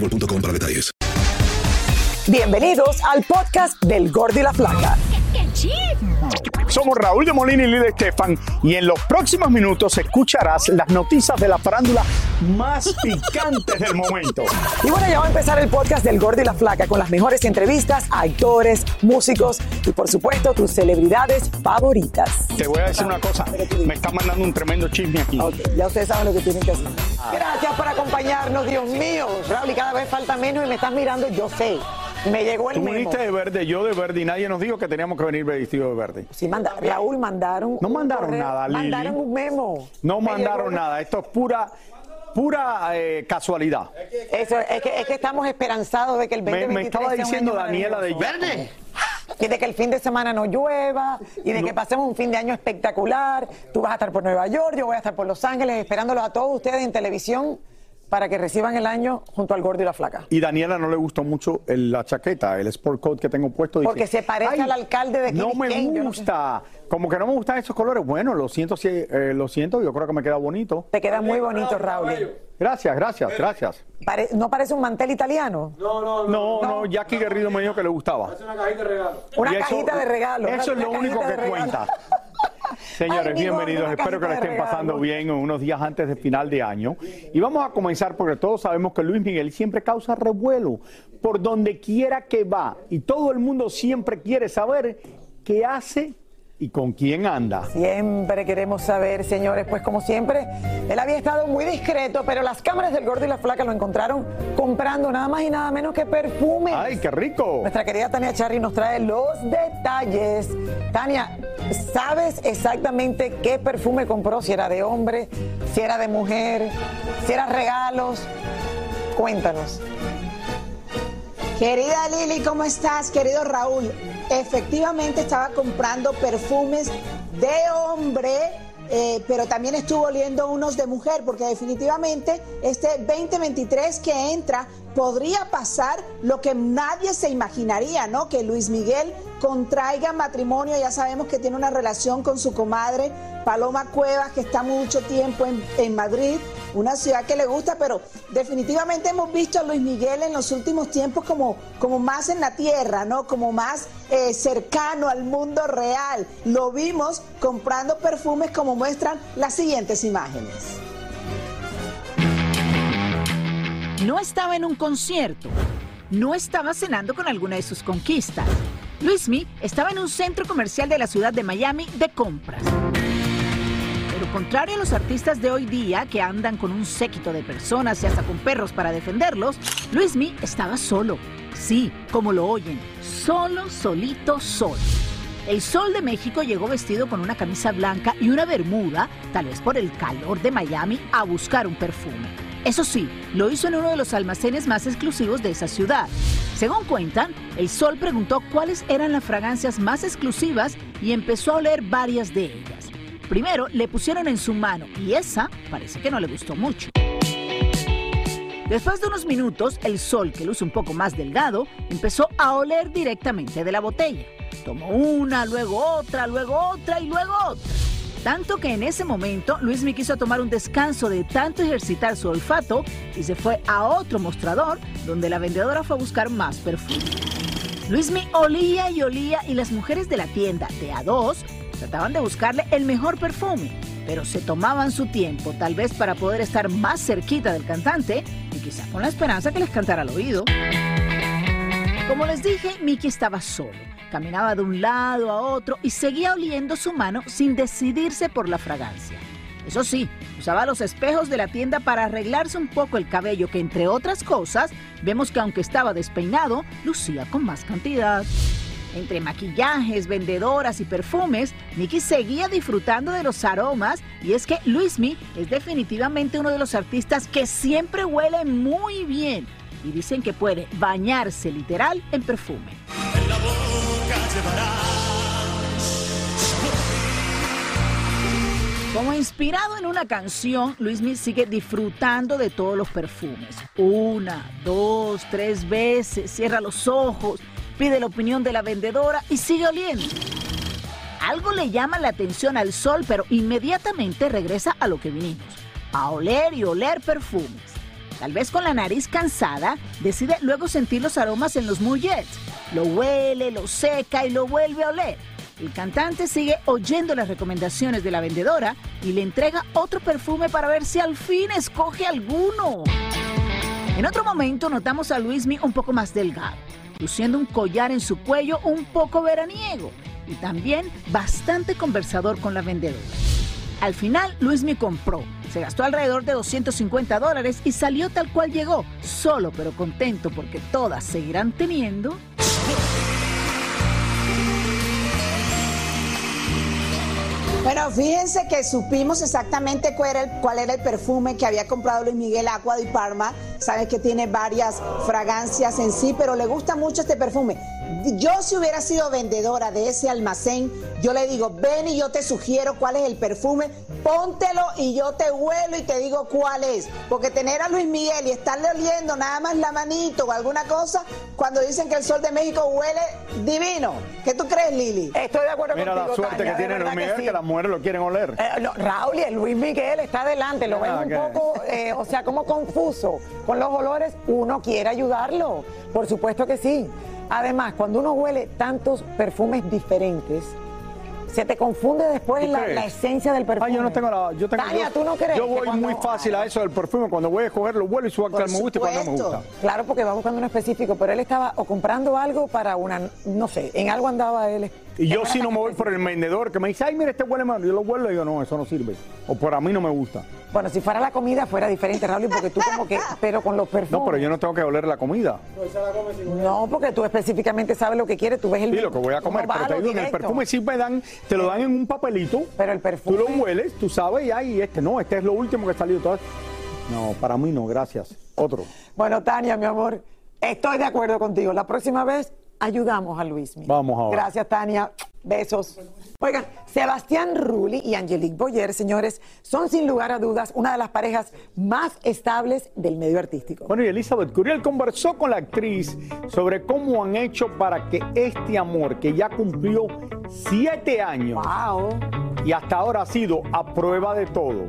boostmobile.com para detalles. Bienvenidos al podcast del Gordi y la Flaca. Somos Raúl de Molina y Lidia Estefan y en los próximos minutos escucharás las noticias de la farándula más picantes del momento. Y bueno, ya va a empezar el podcast del Gordi y la Flaca con las mejores entrevistas a actores, músicos y por supuesto tus celebridades favoritas. Te voy a decir una cosa, me está mandando un tremendo chisme aquí. Ok, ya ustedes saben lo que tienen que hacer. Gracias por acompañarnos, Dios mío. Raúl, y cada vez falta menos y me estás mirando, yo sé. Me llegó el Tú memo. viniste de verde, yo de verde y nadie nos dijo que teníamos que venir vestidos de verde. Sí, manda, Raúl, mandaron. No mandaron correo, nada, Lili. Mandaron un memo. No Me mandaron llegó- nada, esto es pura, pura eh, casualidad. Eso, es que, es que estamos esperanzados de que el Me, 2023 me estaba sea un diciendo Daniela de maravilloso. Y de que el fin de semana no llueva, y de que pasemos un fin de año espectacular. Tú vas a estar por Nueva York, yo voy a estar por Los Ángeles, esperándolos a todos ustedes en televisión para que reciban el año junto al gordo y la flaca. Y Daniela no le gustó mucho el- la chaqueta, el sport coat que tengo puesto. Dice, Porque se parece "Ay, al alcalde de No me no sé". gusta. Como que no me gustan esos colores. Bueno, lo siento, si, eh, lo siento, yo creo que me queda bonito. Te queda muy bonito, Raúl. Gracias, gracias, gracias. Pare- ¿No parece un mantel italiano? No, no, Jackie Guerrido me dijo que le gustaba. Una Y eso- cajita de regalo. Eso es una lo único cajita que de regalo. cuenta. Señores, Ay, bienvenidos. Espero que cajita estén pasando bien unos días antes de final de año. Y vamos a comenzar porque todos sabemos que Luis Miguel siempre causa revuelo por donde quiera que va. Y todo el mundo siempre quiere saber qué hace y con quién anda. Siempre queremos saber, señores, pues como siempre, él había estado muy discreto, pero las cámaras del gordo y la flaca lo encontraron comprando nada más y nada menos que perfumes. ¡Ay, qué rico! Nuestra querida Tania Charry nos trae los detalles. Tania, ¿sabes exactamente qué perfume compró? Si era de hombre, si era de mujer, si era regalos. Cuéntanos. Querida Lili, ¿cómo estás? Querido Raúl, efectivamente estaba comprando perfumes de hombre, eh, pero también estuvo oliendo unos de mujer, porque definitivamente este 2023 que entra podría pasar lo que nadie se imaginaría, ¿no? Que Luis Miguel contraiga matrimonio, ya sabemos que tiene una relación con su comadre Paloma Cuevas, que está mucho tiempo en, Madrid, una ciudad que le gusta, pero definitivamente hemos visto a Luis Miguel en los últimos tiempos como, como más en la tierra, ¿no? Como más eh, cercano al mundo real. Lo vimos comprando perfumes como muestran las siguientes imágenes. No estaba en un concierto. No estaba cenando con alguna de sus conquistas. Luismi estaba en un centro comercial de la ciudad de Miami de compras. Pero contrario a los artistas de hoy día que andan con un séquito de personas y hasta con perros para defenderlos, Luismi estaba solo. Sí, como lo oyen, solo, solito, solo. El Sol de México llegó vestido con una camisa blanca y una bermuda, tal vez por el calor de Miami, a buscar un perfume. Eso sí, lo hizo en uno de los almacenes más exclusivos de esa ciudad. Según cuentan, el Sol preguntó cuáles eran las fragancias más exclusivas y empezó a oler varias de ellas. Primero le pusieron en su mano y esa parece que no le gustó mucho. Después de unos minutos, el sol, que luce un poco más delgado, empezó a oler directamente de la botella. Tomó una, luego otra, luego otra y luego otra. Tanto que en ese momento Luismi quiso tomar un descanso de tanto ejercitar su olfato y se fue a otro mostrador donde la vendedora fue a buscar más perfume. Luismi olía y olía y las mujeres de la tienda de A2 trataban de buscarle el mejor perfume, pero se tomaban su tiempo, tal vez para poder estar más cerquita del cantante y quizá con la esperanza que les cantara al oído. Como les dije, Mickey estaba solo. Caminaba de un lado a otro y seguía oliendo su mano sin decidirse por la fragancia. Eso sí, usaba los espejos de la tienda para arreglarse un poco el cabello que, entre otras cosas, vemos que aunque estaba despeinado, lucía con más cantidad. Entre maquillajes, vendedoras y perfumes, Nicky seguía disfrutando de los aromas y es que Luismi es definitivamente uno de los artistas que siempre huele muy bien y dicen que puede bañarse literal en perfume. Como inspirado en una canción, Luismi sigue disfrutando de todos los perfumes. Una, dos, tres veces, cierra los ojos, pide la opinión de la vendedora y sigue oliendo. Algo le llama la atención al sol, pero inmediatamente regresa a lo que vinimos, a oler y oler perfumes. Tal vez con la nariz cansada, decide luego sentir los aromas en los mullets. Lo huele, lo seca y lo vuelve a oler. El cantante sigue oyendo las recomendaciones de la vendedora y le entrega otro perfume para ver si al fin escoge alguno. En otro momento notamos a Luismi un poco más delgado, luciendo un collar en su cuello un poco veraniego y también bastante conversador con la vendedora. Al final, Luismi compró, se gastó alrededor de 250 dólares y salió tal cual llegó, solo pero contento porque todas seguirán teniendo Bueno, fíjense que supimos exactamente cuál era, el, perfume que había comprado Luis Miguel Aqua de Parma. Sabes que tiene varias fragancias en sí, pero le gusta mucho este perfume. Yo si hubiera sido vendedora de ese almacén, yo le digo, ven y yo te sugiero cuál es el perfume, póntelo y yo te huelo y te digo cuál es. Porque tener a Luis Miguel y estarle oliendo nada más la manito o alguna cosa, cuando dicen que el sol de México huele divino. ¿Qué tú crees, Lili? Estoy de acuerdo Mira contigo, la suerte Tania, que tiene Luis Miguel, que, sí. las mujeres lo quieren oler. Eh, no, Raúl y el Luis Miguel está adelante, lo ven Ah, un poco, eh, o sea, como confuso con los olores, uno quiere ayudarlo, por supuesto que sí. Además, cuando uno huele tantos perfumes diferentes, se te confunde después ¿Tú la, la esencia del perfume. Ah, yo no tengo la. Yo tengo, Tania, yo, ¿tú no crees? Yo voy cuando- muy fácil a eso del perfume. Cuando voy a escogerlo, vuelo y subo al me gusta y cuando no me gusta. Claro, porque va buscando uno específico, pero él estaba o comprando algo para una, no sé, en algo andaba él. Y yo si no me voy por el vendedor que me dice, ay, mira, este huele mal. Yo lo huelo y digo, no, eso no sirve. O por a mí no me gusta. Bueno, si fuera la comida fuera diferente, Raúl, porque tú como que, pero con los perfumes. No, pero yo no tengo que oler la comida. No, porque tú específicamente sabes lo que quieres, tú ves el Y lo que voy a comer. Pero te digo, en el perfume sí me dan, te lo dan en un papelito. Pero el perfume. Tú lo hueles, tú sabes, y ahí este no, este es lo último que salió. Todo. No, para mí no, gracias. Otro. Bueno, Tania, mi amor, estoy de acuerdo contigo. La próxima vez ayudamos a Luismi. Vamos ahora. Gracias, Tania. Besos. Oigan, Sebastián Rulli y Angelique Boyer, señores, son sin lugar a dudas una de las parejas más estables del medio artístico. Bueno, y Elizabeth Curiel conversó con la actriz sobre cómo han hecho para que este amor, que ya cumplió siete años Wow. y hasta ahora ha sido a prueba de todo.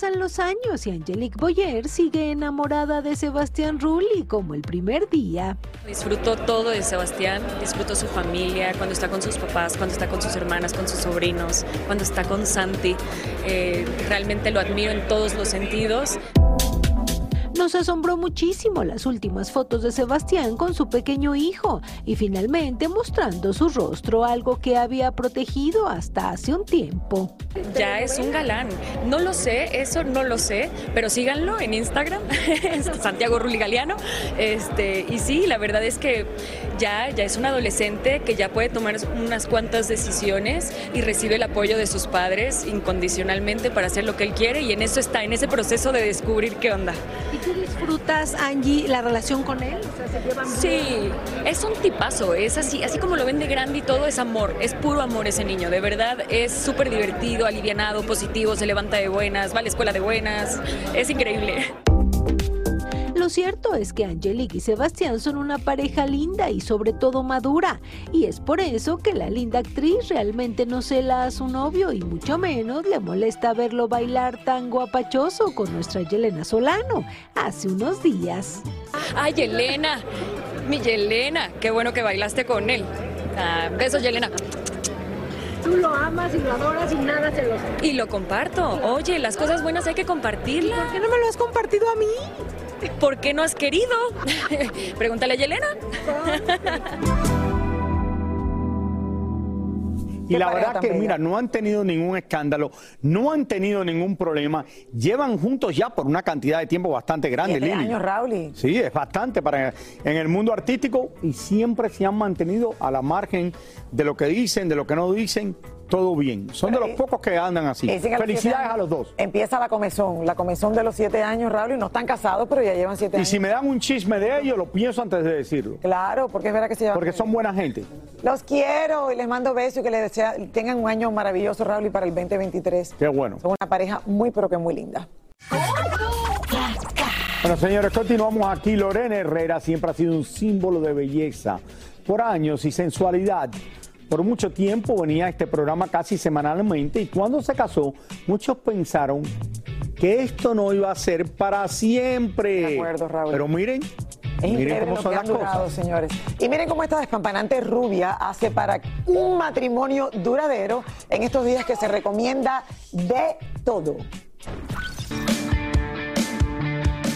Pasan los años y Angelique Boyer sigue enamorada de Sebastián Rulli como el primer día. Disfruto todo de Sebastián, disfruto su familia, cuando está con sus papás, cuando está con sus hermanas, con sus sobrinos, cuando está con Santi. Eh, realmente lo admiro en todos los sentidos. Nos asombró muchísimo las últimas fotos de Sebastián con su pequeño hijo y finalmente mostrando su rostro, algo que había protegido hasta hace un tiempo. Ya es un galán. No lo sé, eso no lo sé, pero síganlo en Instagram, Santiago Rulli Galeano. Este, y sí, la verdad es que ya, ya es un adolescente que ya puede tomar unas cuantas decisiones y recibe el apoyo de sus padres incondicionalmente para hacer lo que él quiere y en eso está, en ese proceso de descubrir qué onda. ¿Y tú ¿Tú disfrutas, Angie, la relación con él? Sí, es un tipazo, es así, así como lo ven de grande y todo es amor, es puro amor ese niño, de verdad es súper divertido, alivianado, positivo, se levanta de buenas, va a la escuela de buenas, es increíble. Lo cierto es que Angelique y Sebastián son una pareja linda y sobre todo madura, y es por eso que la linda actriz realmente no cela a su novio y mucho menos le molesta verlo bailar tan guapachoso con nuestra Yelena Solano hace unos días. Ay, Yelena, mi Yelena, qué bueno que bailaste con él. Ah, besos, Yelena. Tú lo amas y lo adoras y nada se lo Y lo comparto. Oye, las cosas buenas hay que compartirlas. ¿Por qué no me lo has compartido a mí? ¿Por qué no has querido? Pregúntale a Yelena. Y la verdad que, bella. mira, no han tenido ningún escándalo, no han tenido ningún problema. Llevan juntos ya por una cantidad de tiempo bastante grande, Lili. años, Raúl. Sí, es bastante para en el mundo artístico y siempre se han mantenido a la margen de lo que dicen, de lo que no dicen, todo bien. Son de los pocos que andan así. Felicidades años a los dos. Empieza la comezón, la comezón de los siete años, Raúl, y no están casados, pero ya llevan siete Y años. si me dan un chisme de ellos, lo pienso antes de decirlo. Claro, porque es verdad que se llevan. Porque son buena gente. Los quiero y les mando besos y que les desea, tengan un año maravilloso, Raúl, y para el 2023. Qué bueno. Son una pareja muy, pero que muy linda. Bueno, señores, continuamos aquí. Lorena Herrera siempre ha sido un símbolo de belleza por años y sensualidad. Por mucho tiempo venía a este programa casi semanalmente y cuando se casó, muchos pensaron que esto no iba a ser para siempre. De acuerdo, Raúl. Pero miren, Es miren cómo son las durado, cosas. señores. Y miren cómo esta despampanante rubia hace para un matrimonio duradero en estos días que se recomienda de todo.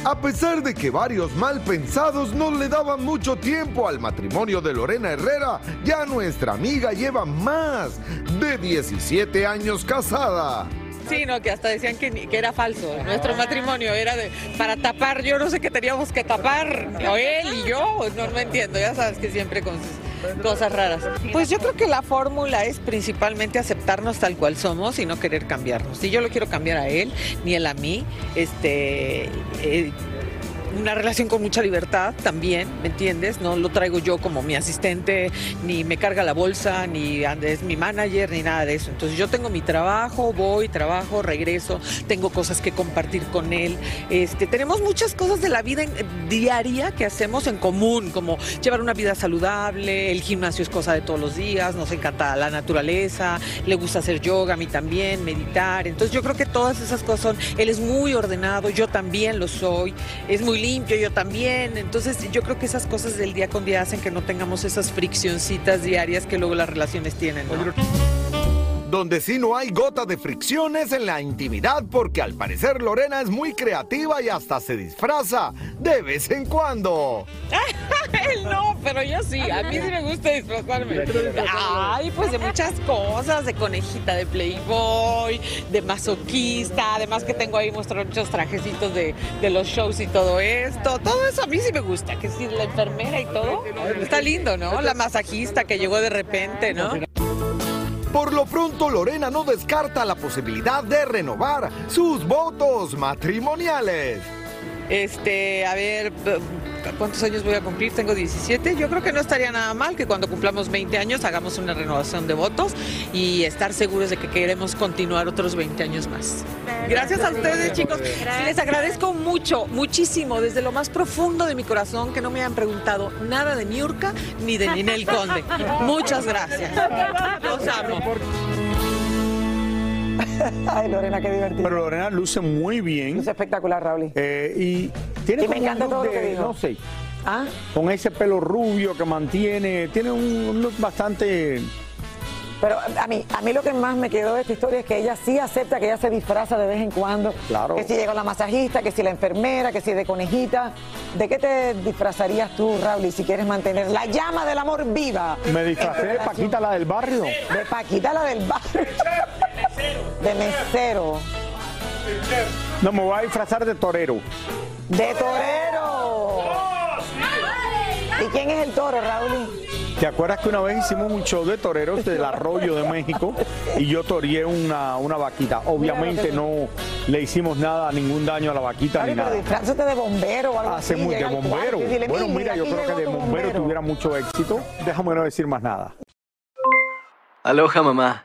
A pesar de que varios mal pensados no le daban mucho tiempo al matrimonio de Lorena Herrera, ya nuestra amiga lleva más de 17 años casada. Sí, no, que hasta decían que, era falso. Nuestro matrimonio era de para tapar, yo no sé qué teníamos que tapar, o él y yo, no, no entiendo, ya sabes que siempre con cosas raras. Pues yo creo que la fórmula es principalmente aceptarnos tal cual somos y no querer cambiarnos. Si yo lo quiero cambiar a él, ni él a mí, este... eh, una relación con mucha libertad también, ¿me entiendes? No lo traigo yo como mi asistente, ni me carga la bolsa, ni es mi manager, ni nada de eso. Entonces yo tengo mi trabajo, voy, trabajo, regreso, tengo cosas que compartir con él. Este, tenemos muchas cosas de la vida en- diaria que hacemos en común, como llevar una vida saludable, el gimnasio es cosa de todos los días, nos encanta la naturaleza, le gusta hacer yoga, a mí también, meditar. Entonces yo creo que todas esas cosas son, él es muy ordenado, yo también lo soy, es muy limpio, yo también. Entonces yo creo que esas cosas del día con día hacen que no tengamos esas friccioncitas diarias que luego las relaciones tienen. Donde sí no hay gota de fricciones en la intimidad porque al parecer Lorena es muy creativa y hasta se disfraza de vez en cuando. No, pero yo sí, a mí sí me gusta disfrazarme. Ay, pues de muchas cosas, de conejita de Playboy, de masoquista, además que tengo ahí muchos trajecitos de, de los shows y todo esto. Todo eso a mí sí me gusta, que sí, la enfermera y todo. Está lindo, ¿no? La masajista que llegó de repente, ¿no? Por lo pronto Lorena no descarta la posibilidad de renovar sus votos matrimoniales. Este, a ver, ¿cuántos años voy a cumplir? Tengo 17. Yo creo que no estaría nada mal que cuando cumplamos 20 años hagamos una renovación de votos y estar seguros de que queremos continuar otros 20 años más. Gracias a ustedes, chicos. Les agradezco mucho, muchísimo, desde lo más profundo de mi corazón, que no me hayan preguntado nada de Niurka ni de Ninel Conde. Muchas gracias. Los amo. Ay, Lorena, qué divertido. Pero Lorena luce muy bien. Es espectacular, Raúl. Eh, y tiene Y me encanta todo lo que de- dijo. No sé. ¿Ah? Con ese pelo rubio que mantiene. Tiene un, look bastante. Pero a mí, a mí lo que más me quedó de esta historia es que ella sí acepta que ella se disfraza de vez en cuando. Claro. Que si llegó la masajista, que si la enfermera, que si de conejita. ¿De qué te disfrazarías tú, Raúl, si quieres mantener la llama del amor viva? Me disfracé de? Paquita, la del barrio. De Paquita, la del barrio. De mesero. No, me voy a disfrazar de torero. De torero. ¿Y quién es el toro, Raúl? ¿Te acuerdas que una vez hicimos un show de toreros del Arroyo de México y yo toreé una, una vaquita? Obviamente no le hicimos nada, ningún daño a la vaquita ni nada. Disfrázate de bombero o algo Hace así. muy de bombero. Bueno, "Mire, mira, yo creo que de tu bombero tuviera mucho éxito. Déjame no decir más nada. Aloha mamá,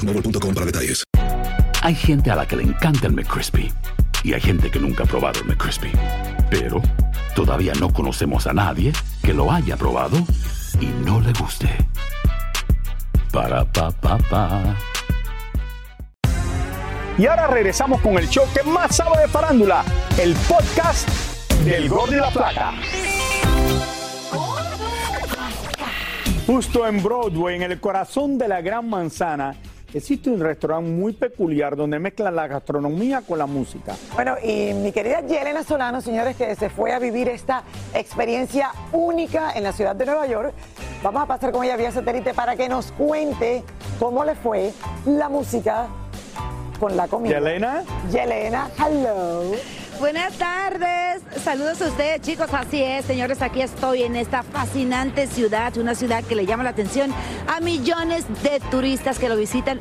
boostmobile.com para detalles. Hay gente a la que le encanta el McCrispy y hay gente que nunca ha probado el McCrispy. Pero todavía no conocemos a nadie que lo haya probado y no le guste. Para pa pa pa. Y ahora regresamos con el show que más sabe de farándula, el podcast del Gol de la Plata. Justo en Broadway, en el corazón de la Gran Manzana, existe un restaurante muy peculiar donde mezclan la gastronomía con la música. Bueno, y mi querida Yelena Solano, señores, que se fue a vivir esta experiencia única en la ciudad de Nueva York, vamos a pasar con ella vía satélite para que nos cuente cómo le fue la música con la comida. Yelena. Yelena, hello. Buenas tardes, saludos a ustedes chicos, así es, señores, aquí estoy en esta fascinante ciudad, una ciudad que le llama la atención a millones de turistas que lo visitan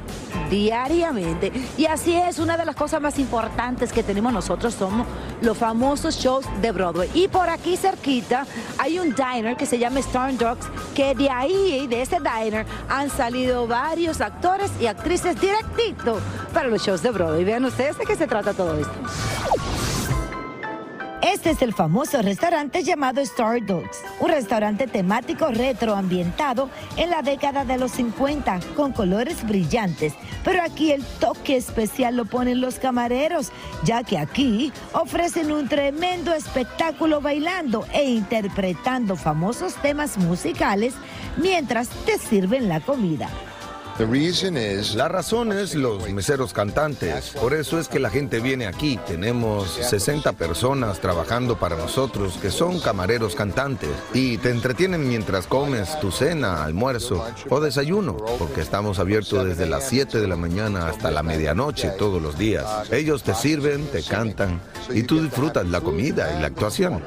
diariamente. Y así es, una de las cosas más importantes que tenemos nosotros somos los famosos shows de Broadway. Y por aquí cerquita hay un diner que se llama Star Dogs, que de ahí, de ese diner, han salido varios actores y actrices directito para los shows de Broadway. Vean ustedes de qué se trata todo esto. Este es el famoso restaurante llamado Star Dogs, un restaurante temático retroambientado en la década de los 50 con colores brillantes. Pero aquí el toque especial lo ponen los camareros, ya que aquí ofrecen un tremendo espectáculo bailando e interpretando famosos temas musicales mientras te sirven la comida. La razón es los meseros cantantes. Por eso es que la gente viene aquí. Tenemos 60 personas trabajando para nosotros que son camareros cantantes. Y te entretienen mientras comes tu cena, almuerzo o desayuno. Porque estamos abiertos desde las 7 de la mañana hasta la medianoche todos los días. Ellos te sirven, te cantan y tú disfrutas la comida y la actuación.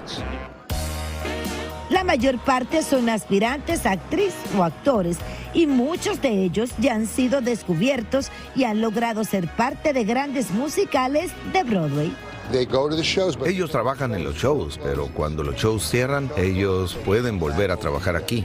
La mayor parte son aspirantes actriz o actores y muchos de ellos ya han sido descubiertos y han logrado ser parte de grandes musicales de Broadway. Ellos trabajan en los shows, pero cuando los shows cierran, ellos pueden volver a trabajar aquí.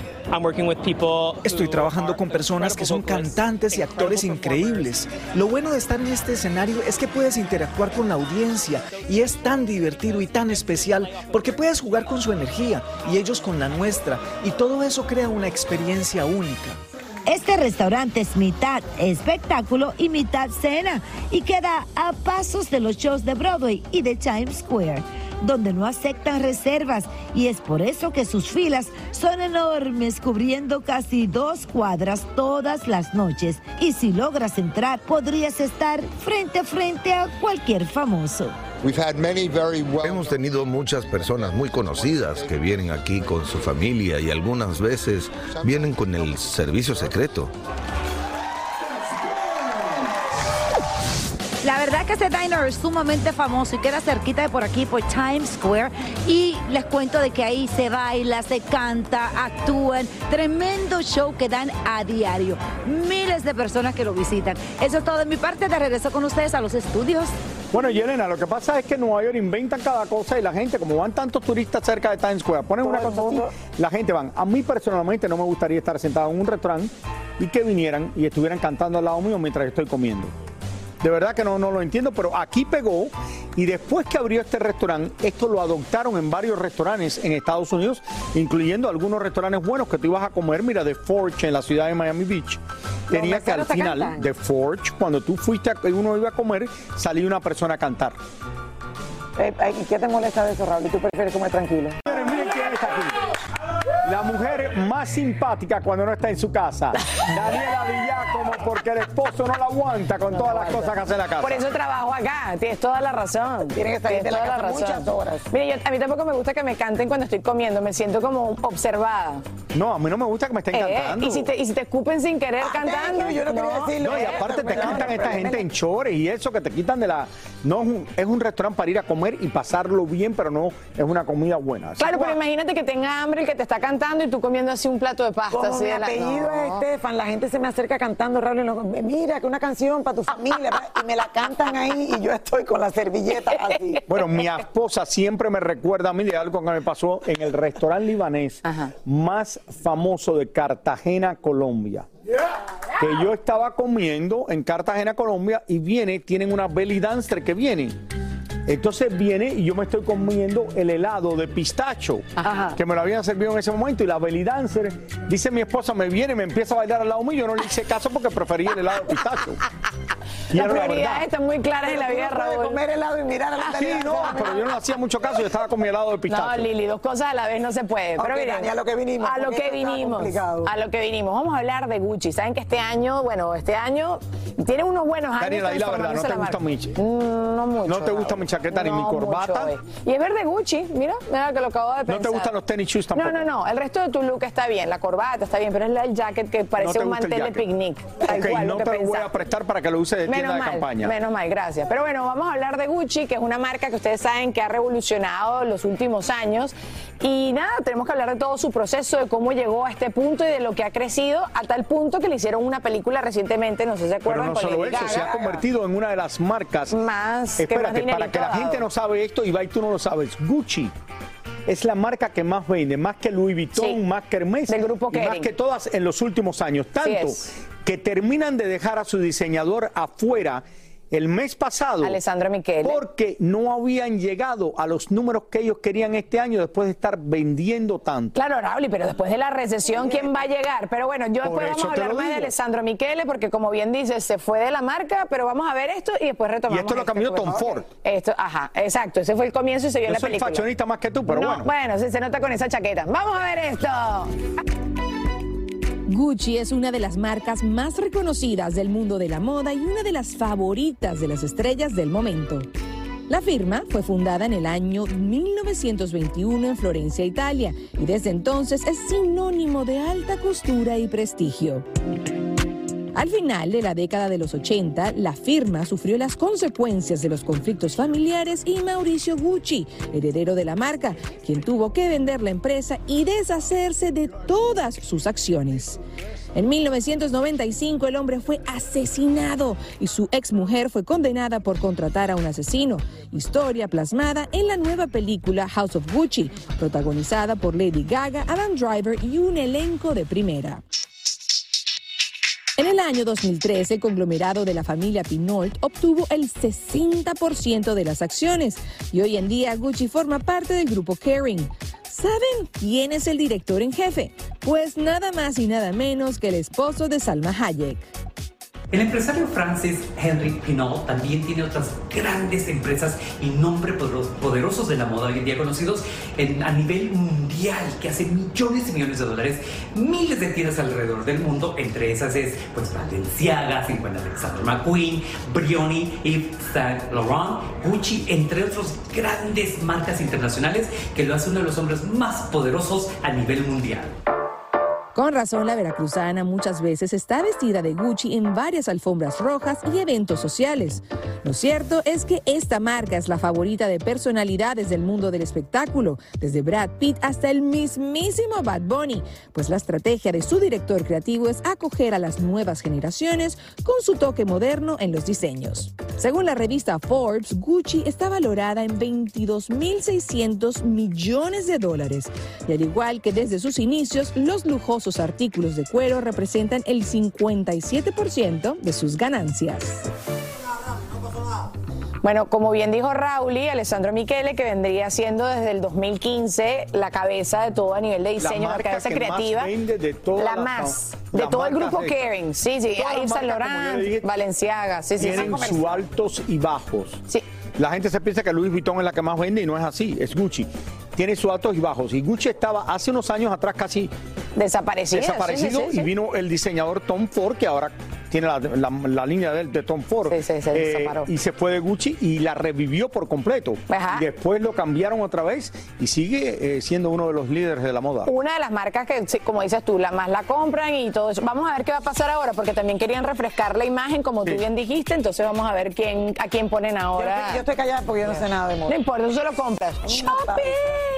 Estoy trabajando con personas que son cantantes y actores increíbles. Lo bueno de estar en este escenario es que puedes interactuar con la audiencia y es tan divertido y tan especial porque puedes jugar con su energía y ellos con la nuestra y todo eso crea una experiencia única. Este restaurante es mitad espectáculo y mitad cena y queda a pasos de los shows de Broadway y de Times Square, donde no aceptan reservas y es por eso que sus filas son enormes, cubriendo casi dos cuadras todas las noches. Y si logras entrar, podrías estar frente a frente a cualquier famoso. Hemos tenido muchas personas muy conocidas que vienen aquí con su familia y algunas veces vienen con el servicio secreto. Verdad que este diner es sumamente famoso y queda cerquita de por aquí, por Times Square. Y les cuento de que ahí se baila, se canta, actúan. Tremendo show que dan a diario. Miles de personas que lo visitan. Eso es todo de mi parte. De regreso con ustedes a los estudios. Bueno, Yelena, lo que pasa es que en Nueva York inventan cada cosa y la gente, como van tantos turistas cerca de Times Square, ponen una cosa así, la gente van. A mí personalmente no me gustaría estar sentado en un restaurante y que vinieran y estuvieran cantando al lado mío mientras yo estoy comiendo. De verdad que no, no lo entiendo, pero aquí pegó y después que abrió este restaurante, esto lo adoptaron en varios restaurantes en Estados Unidos, incluyendo algunos restaurantes buenos que tú ibas a comer. Mira, The Forge en la ciudad de Miami Beach. Tenía que al final. The Forge, cuando tú fuiste, a, uno iba a comer, salía una persona a cantar. Eh, ay, ¿Qué te molesta de eso, Raúl? ¿Y tú prefieres comer tranquilo? Miren, miren quién está aquí. La mujer más simpática cuando no está en su casa. Daniela Villacomo, porque el esposo no la aguanta con todas las cosas que hace en la casa. Por eso trabajo acá, tienes toda la razón. Tiene que estar Tienes la toda la casa razón. muchas horas. Mira, yo- a mí tampoco me gusta que me canten cuando estoy comiendo, me siento como observada. No, a mí no me gusta que me estén Eh, cantando. y, si te, y si te escupen sin querer cantando. yo no quería decirlo. No, y aparte te cantan esta gente en chores y eso que te quitan de la... No es un, es un restaurante para ir a comer y pasarlo bien, pero no es una comida buena. Así Claro, que, pero imagínate que tenga hambre el que te está cantando y tú comiendo así un plato de pasta. Como así mi de la- apellido No. es Estefan, la gente se me acerca cantando, Raúl, y no- mira, que una canción para tu familia, y me la cantan ahí y yo estoy con la servilleta así. Bueno, mi esposa siempre me recuerda a mí de algo que me pasó en el restaurante libanés más famoso de Cartagena, Colombia. Que yo estaba comiendo en Cartagena, Colombia, y viene, tienen una belly dancer que viene. Entonces viene y yo me estoy comiendo el helado de pistacho, que me lo habían servido en ese momento, y la belly dancer, dice mi esposa, me viene, me empieza a bailar al lado mío, yo no le hice caso porque prefería el helado de pistacho. Las prioridades están muy claras en la vida de Raúl. comer helado y mirar a la Sí, no, pero yo no hacía mucho caso, yo estaba con mi helado de No, pistacho. Lili, dos cosas a la vez no se puede. Pero Ok, miren, Dani, a lo que vinimos, A lo que vinimos. A lo que vinimos. Vamos a hablar de Gucci. Saben que este año, bueno, este año tiene unos buenos años. Daniela, la verdad, ¿no te gusta mi. Mm, No mucho. ¿No te gusta mi chaqueta ni mi No corbata? eh. Y es verde Gucci, mira, mira que lo acabo de pensar. ¿No te gustan los tenis shoes tampoco? No, no, no. El resto de tu look está bien. La corbata está bien, pero es la- el jacket que parece un mantel de picnic. Tal Ok, cual, no lo que te lo voy a prestar para que lo uses de Menos de mal, campaña. menos mal, gracias. Pero bueno, vamos a hablar de Gucci, que es una marca que ustedes saben que ha revolucionado los últimos años. Y nada, tenemos que hablar de todo su proceso, de cómo llegó a este punto y de lo que ha crecido a tal punto que le hicieron una película recientemente, no sé si se Pero acuerdan, no con solo eso, se ha convertido en una de las marcas Más que más Espérate, para que la dado. gente no sabe esto y tú no lo sabes. Gucci es la marca que más vende, más que Louis Vuitton, Sí. más que Hermes, Del grupo y más que todas en los últimos años. Tanto. Que terminan de dejar a su diseñador afuera el mes pasado. Alessandro Michele. Porque no habían llegado a los números que ellos querían este año después de estar vendiendo tanto. Claro, Raúl, pero después de la recesión, ¿quién va a llegar? Pero bueno, yo Por después vamos a hablar más de. Alessandro Michele, porque como bien dices, se fue de la marca, pero vamos a ver esto y después retomamos. Y esto lo cambió que Tom Ford. Esto, ajá, exacto, ese fue el comienzo y se vio en Yo la soy película. fashionista más que tú, pero no, bueno. sí, se nota con esa chaqueta. Vamos a ver esto. Gucci es una de las marcas más reconocidas del mundo de la moda y una de las favoritas de las estrellas del momento. La firma fue fundada en el año 1921 en Florencia, Italia, y desde entonces es sinónimo de alta costura y prestigio. Al final de la década de los 80, la firma sufrió las consecuencias de los conflictos familiares y Mauricio Gucci, heredero de la marca, quien tuvo que vender la empresa y deshacerse de todas sus acciones. En 1995 el hombre fue asesinado y su exmujer fue condenada por contratar a un asesino, historia plasmada en la nueva película House of Gucci, protagonizada por Lady Gaga, Adam Driver y un elenco de primera. En el año 2013, el conglomerado de la familia Pinault obtuvo el 60% de las acciones y hoy en día Gucci forma parte del grupo Kering. ¿Saben quién es el director en jefe? Pues nada más y nada menos que el esposo de Salma Hayek. El empresario Francis Henry Pinault también tiene otras grandes empresas y nombres poderos- poderosos de la moda hoy en día conocidos a nivel mundial que hacen millones y millones de dólares, miles de tiendas alrededor del mundo, entre esas es pues Balenciaga, se encuentra Alexander McQueen, Brioni, Yves Saint Laurent, Gucci, entre otros grandes marcas internacionales que lo hace uno de los hombres más poderosos a nivel mundial. Con razón, la veracruzana muchas veces está vestida de Gucci en varias alfombras rojas y eventos sociales. Lo cierto es que esta marca es la favorita de personalidades del mundo del espectáculo, desde Brad Pitt hasta el mismísimo Bad Bunny, pues la estrategia de su director creativo es acoger a las nuevas generaciones con su toque moderno en los diseños. Según la revista Forbes, Gucci está valorada en 22.600 millones de dólares. Y al igual que desde sus inicios, los lujosos artículos de cuero representan el 57% de sus ganancias. Bueno, como bien dijo Raúl y Alessandro Michele, que vendría siendo desde el 2015 la cabeza de todo a nivel de diseño, la, cabeza creativa. la más, de todo el grupo Kering. Sí, sí, ahí San Laurent, Valenciaga. Sí, sí, tienen sus altos y bajos. Sí. La gente se piensa que Louis Vuitton es la que más vende y no es así, es Gucci. Tiene sus altos y bajos. Y Gucci estaba hace unos años atrás casi desaparecido. Desaparecido y vino el diseñador Tom Ford, que ahora tiene la, línea de, de, Tom Ford. Eh, y se fue de Gucci y la revivió por completo. después lo cambiaron otra vez y sigue eh, siendo uno de los líderes de la moda. Una de las marcas que, como dices tú, la más la compran y todo eso. Vamos a ver qué va a pasar ahora, porque también querían refrescar la imagen, como tú bien dijiste. Entonces vamos a ver quién a quién ponen ahora. Yo, estoy callada porque yo no sé nada de moda. No importa, tú solo compras. ¡Shopping!